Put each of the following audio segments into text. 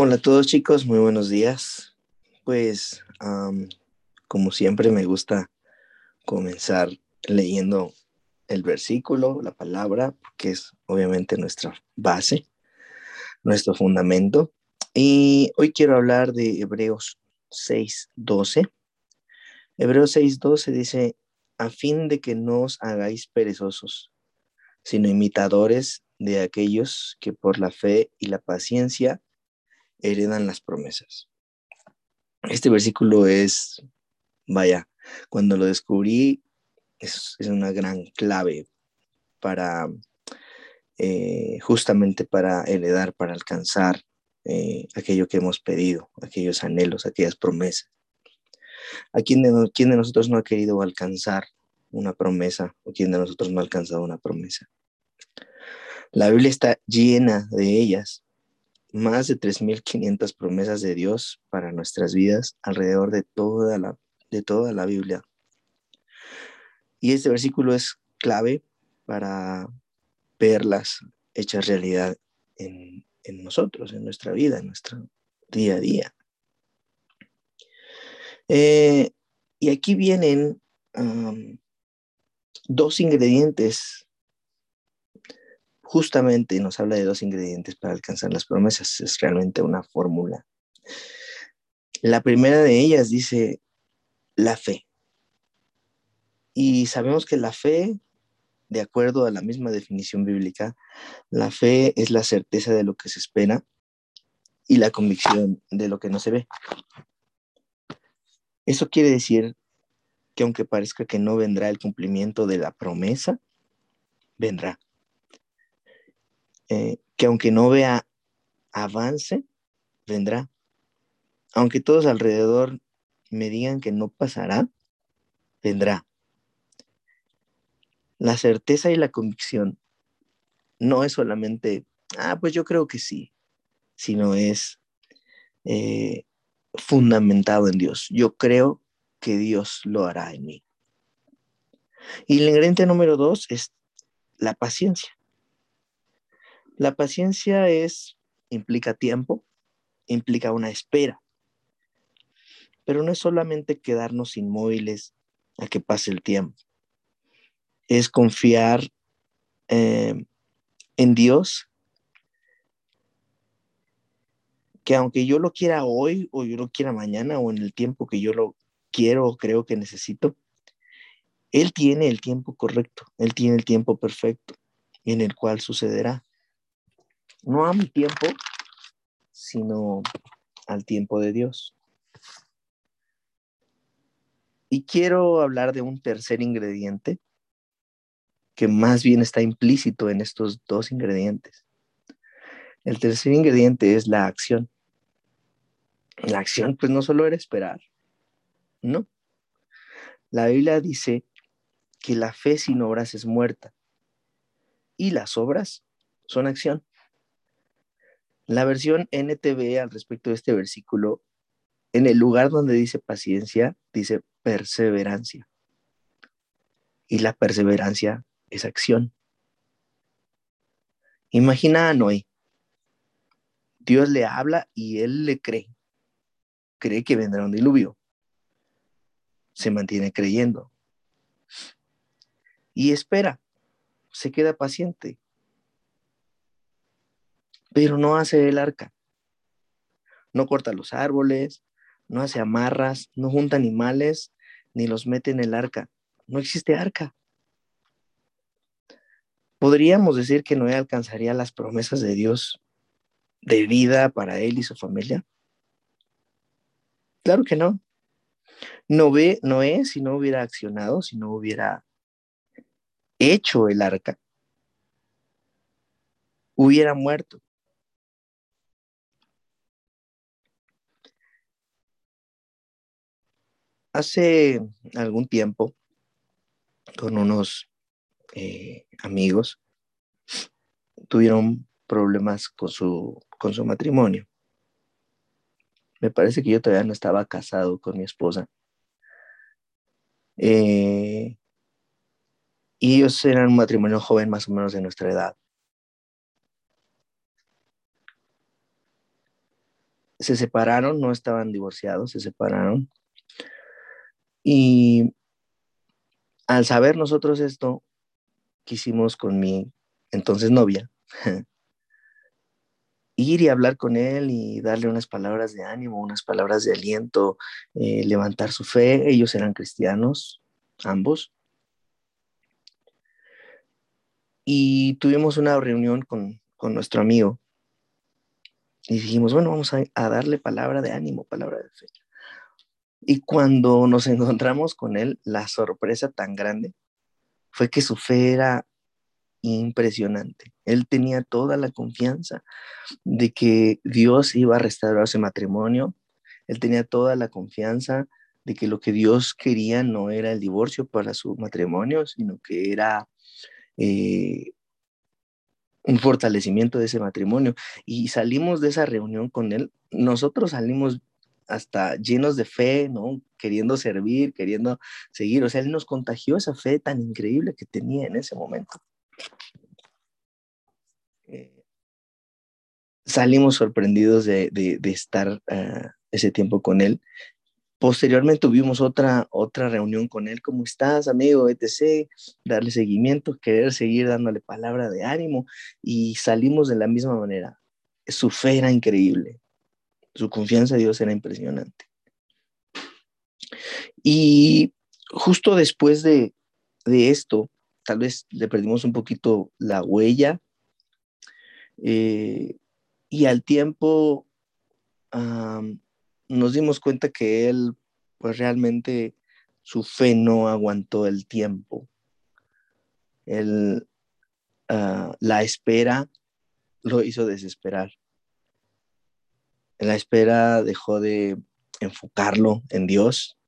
Hola a todos chicos, muy buenos días. Pues como siempre me gusta comenzar leyendo el versículo, la palabra, que es obviamente nuestra base, nuestro fundamento. Y hoy quiero hablar de Hebreos 6:12. Hebreos 6:12 dice, a fin de que no os hagáis perezosos, sino imitadores de aquellos que por la fe y la paciencia heredan las promesas. Este versículo es, vaya, cuando lo descubrí, es, una gran clave para, eh, justamente para heredar, para alcanzar eh, aquello que hemos pedido, aquellos anhelos, aquellas promesas. ¿A quién de, quién de nosotros no ha querido alcanzar una promesa o quién de nosotros no ha alcanzado una promesa? La Biblia está llena de ellas, más de 3.500 promesas de Dios para nuestras vidas alrededor de toda la, de toda la Biblia. Y este versículo es clave para verlas hechas realidad en, nosotros, en nuestra vida, en nuestro día a día. Eh, y aquí vienen dos ingredientes justamente nos habla de dos ingredientes para alcanzar las promesas. Es realmente una fórmula. La primera de ellas dice la fe. Y sabemos que la fe, de acuerdo a la misma definición bíblica, la fe es la certeza de lo que se espera y la convicción de lo que no se ve. Eso quiere decir que aunque parezca que no vendrá el cumplimiento de la promesa, vendrá. Eh, que aunque no vea avance, vendrá. Aunque todos alrededor me digan que no pasará, vendrá. La certeza y la convicción no es solamente, ah, pues yo creo que sí, sino es eh, fundamentado en Dios. Yo creo que Dios lo hará en mí. Y el ingrediente número dos es la paciencia. La paciencia es, implica tiempo, implica una espera, pero no es solamente quedarnos inmóviles a que pase el tiempo, es confiar eh, en Dios, que aunque yo lo quiera hoy o yo lo quiera mañana o en el tiempo que yo lo quiero o creo que necesito, Él tiene el tiempo correcto, Él tiene el tiempo perfecto en el cual sucederá no a mi tiempo, sino al tiempo de Dios. Y quiero hablar de un tercer ingrediente que más bien está implícito en estos dos ingredientes. El tercer ingrediente es la acción. La acción, pues no solo era esperar, no. La Biblia dice que la fe sin obras es muerta y las obras son acción. La versión NTV al respecto de este versículo, en el lugar donde dice paciencia, dice perseverancia. Y la perseverancia es acción. Imagina a Noé. Dios le habla y él le cree. Cree que vendrá un diluvio. Se mantiene creyendo. Y espera. Se queda paciente pero no hace el arca. No corta los árboles, no hace amarras, no junta animales, ni los mete en el arca. No existe arca. ¿Podríamos decir que Noé alcanzaría las promesas de Dios de vida para él y su familia? Claro que no. Noé, Noé si no hubiera accionado, si no hubiera hecho el arca, hubiera muerto. Hace algún tiempo, con unos eh, amigos, tuvieron problemas con su, con su matrimonio. Me parece que yo todavía no estaba casado con mi esposa. Eh, y ellos eran un matrimonio joven más o menos de nuestra edad. se separaron, no estaban divorciados, se separaron. Y al saber nosotros esto, quisimos con mi entonces novia ir y hablar con él y darle unas palabras de ánimo, unas palabras de aliento, eh, levantar su fe. Ellos eran cristianos, ambos. Y tuvimos una reunión con, con nuestro amigo y dijimos, bueno, vamos a, darle palabra de ánimo, palabra de fe. Y cuando nos encontramos con él, la sorpresa tan grande fue que su fe era impresionante. Él tenía toda la confianza de que Dios iba a restaurar ese matrimonio. Él tenía toda la confianza de que lo que Dios quería no era el divorcio para su matrimonio, sino que era eh, un fortalecimiento de ese matrimonio. Y salimos de esa reunión con él, nosotros salimos hasta llenos de fe, ¿no? Queriendo servir, queriendo seguir. O sea, él nos contagió esa fe tan increíble que tenía en ese momento. Eh, salimos sorprendidos de, estar ah, ese tiempo con él Posteriormente tuvimos otra, otra reunión con él, ¿cómo estás, amigo? etc. Darle seguimiento, querer seguir dándole palabra de ánimo y salimos de la misma manera. Su fe era increíble, su confianza en Dios era impresionante. Y justo después de, esto, tal vez le perdimos un poquito la huella eh, y al tiempo nos dimos cuenta que él, pues realmente su fe no aguantó el tiempo. Él, ah, la espera lo hizo desesperar. La espera dejó de enfocarlo en Dios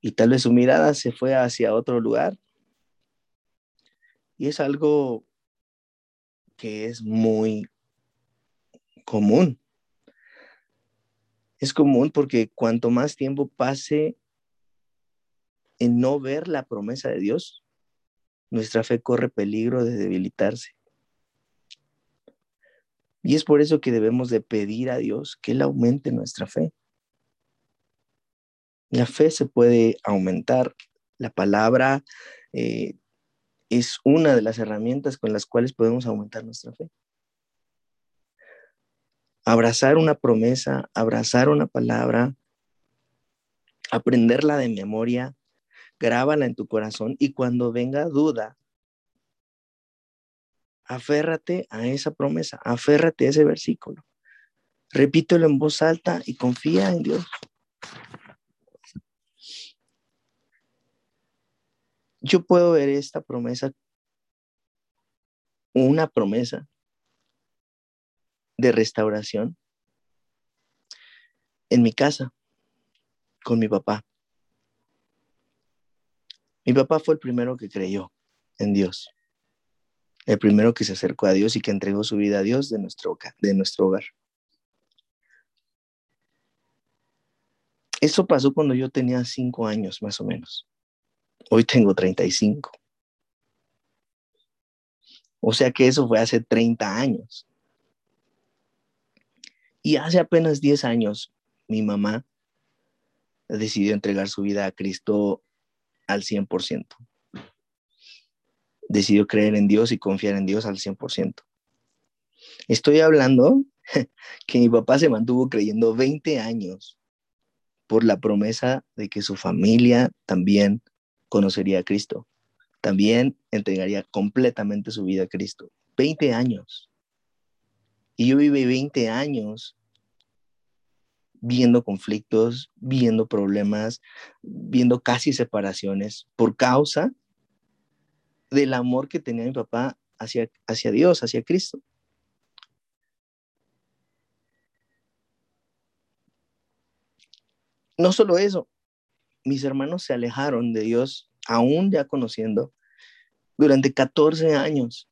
y tal vez su mirada se fue hacia otro lugar. Y es algo que es muy común es común porque cuanto más tiempo pase en no ver la promesa de Dios, nuestra fe corre peligro de debilitarse. Y es por eso que debemos de pedir a Dios que Él aumente nuestra fe. La fe se puede aumentar. La palabra eh, es una de las herramientas con las cuales podemos aumentar nuestra fe abrazar una promesa, abrazar una palabra, aprenderla de memoria, grábala en tu corazón y cuando venga duda, aférrate a esa promesa, aférrate a ese versículo. Repítelo en voz alta y confía en Dios. Yo puedo ver esta promesa, una promesa de restauración en mi casa con mi papá. Mi papá fue el primero que creyó en Dios, el primero que se acercó a Dios y que entregó su vida a Dios de nuestro, de nuestro hogar. Eso pasó cuando yo tenía cinco años más o menos. Hoy tengo 35. O sea que eso fue hace 30 años. Y hace apenas 10 años, mi mamá decidió entregar su vida a Cristo al 100%. Decidió creer en Dios y confiar en Dios al 100%. Estoy hablando que mi papá se mantuvo creyendo 20 años por la promesa de que su familia también conocería a Cristo. También entregaría completamente su vida a Cristo. 20 años. Y yo viví 20 años viendo conflictos, viendo problemas, viendo casi separaciones por causa del amor que tenía mi papá hacia, hacia Dios, hacia Cristo. No solo eso, mis hermanos se alejaron de Dios, aún ya conociendo, durante 14 años.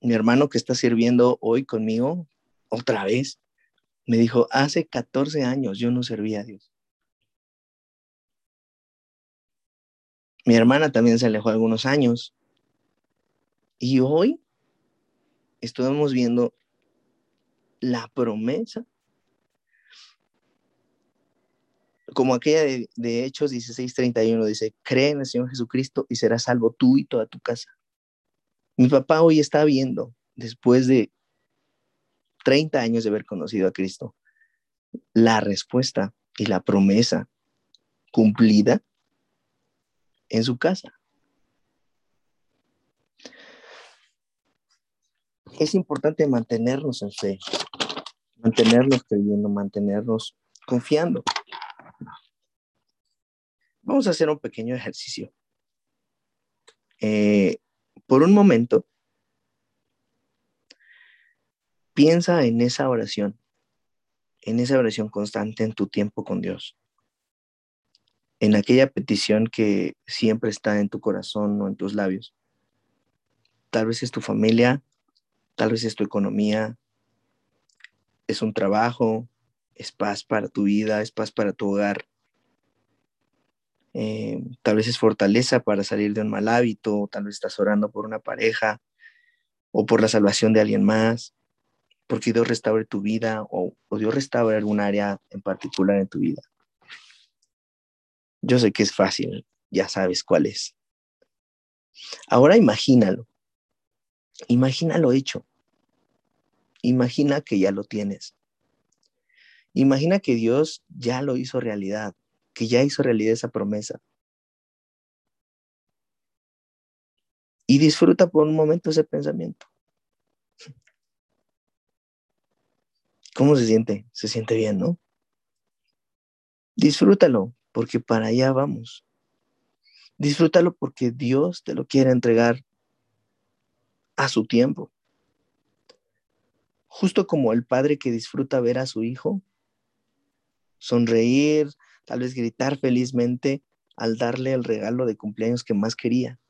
Mi hermano que está sirviendo hoy conmigo, otra vez, me dijo, hace 14 años yo no servía a Dios. Mi hermana también se alejó algunos años. Y hoy estuvimos viendo la promesa como aquella de, de Hechos 16:31 dice, cree en el Señor Jesucristo y serás salvo tú y toda tu casa. Mi papá hoy está viendo, después de 30 años de haber conocido a Cristo, la respuesta y la promesa cumplida en su casa. Es importante mantenernos en fe, mantenernos creyendo, mantenernos confiando. Vamos a hacer un pequeño ejercicio. Eh, por un momento, piensa en esa oración, en esa oración constante en tu tiempo con Dios, en aquella petición que siempre está en tu corazón o en tus labios. Tal vez es tu familia, tal vez es tu economía, es un trabajo, es paz para tu vida, es paz para tu hogar. Eh, tal vez es fortaleza para salir de un mal hábito, tal vez estás orando por una pareja o por la salvación de alguien más, porque Dios restaure tu vida o, o Dios restaure algún área en particular en tu vida. Yo sé que es fácil, ya sabes cuál es. Ahora imagínalo, imagínalo hecho, imagina que ya lo tienes. Imagina que Dios ya lo hizo realidad, que ya hizo realidad esa promesa. Y disfruta por un momento ese pensamiento. ¿Cómo se siente? Se siente bien, ¿no? Disfrútalo, porque para allá vamos. Disfrútalo porque Dios te lo quiere entregar a su tiempo. Justo como el padre que disfruta ver a su hijo sonreír, tal vez gritar felizmente al darle el regalo de cumpleaños que más quería.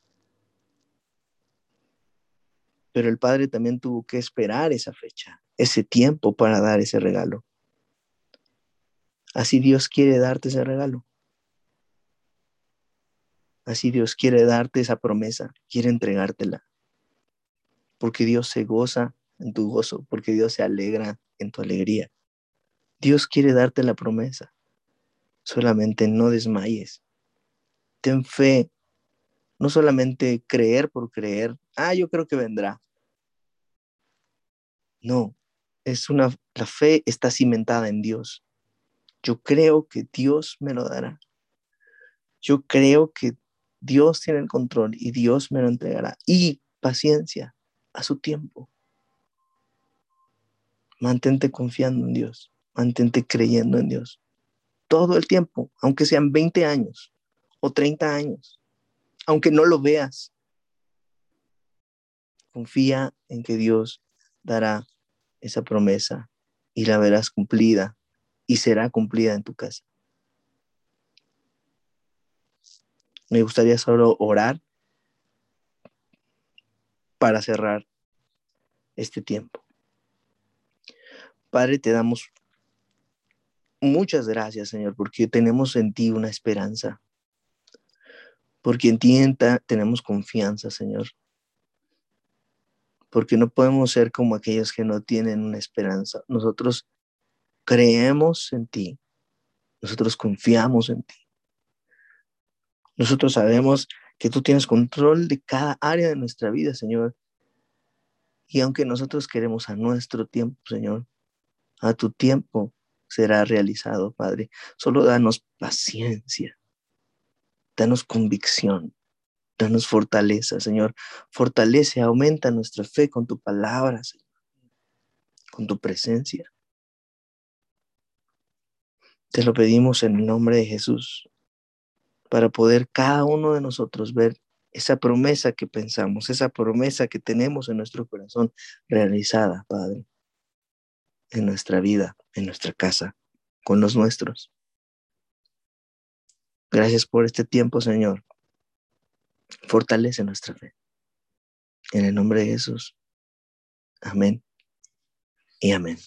Pero el padre también tuvo que esperar esa fecha, ese tiempo para dar ese regalo. Así Dios quiere darte ese regalo. Así Dios quiere darte esa promesa, quiere entregártela. Porque Dios se goza en tu gozo, porque Dios se alegra en tu alegría. Dios quiere darte la promesa. Solamente no desmayes. Ten fe. No solamente creer por creer. Ah, yo creo que vendrá. No, es una la fe está cimentada en Dios. Yo creo que Dios me lo dará. Yo creo que Dios tiene el control y Dios me lo entregará. Y paciencia a su tiempo. Mantente confiando en Dios. Mantente creyendo en Dios. Todo el tiempo, aunque sean 20 años o 30 años, aunque no lo veas. Confía en que Dios dará esa promesa y la verás cumplida y será cumplida en tu casa. Me gustaría solo orar para cerrar este tiempo. Padre, te damos Muchas gracias, Señor, porque tenemos en ti una esperanza. Porque en ti tenemos confianza, Señor. Porque no podemos ser como aquellos que no tienen una esperanza. Nosotros creemos en ti. Nosotros confiamos en ti. Nosotros sabemos que tú tienes control de cada área de nuestra vida, Señor. Y aunque nosotros queremos a nuestro tiempo, Señor, a tu tiempo, será realizado, Padre. Solo danos paciencia, danos convicción, danos fortaleza, Señor. Fortalece, aumenta nuestra fe con tu palabra, Señor, con tu presencia. Te lo pedimos en el nombre de Jesús, para poder cada uno de nosotros ver esa promesa que pensamos, esa promesa que tenemos en nuestro corazón realizada, Padre en nuestra vida, en nuestra casa, con los nuestros. Gracias por este tiempo, Señor. Fortalece nuestra fe. En el nombre de Jesús. Amén y amén.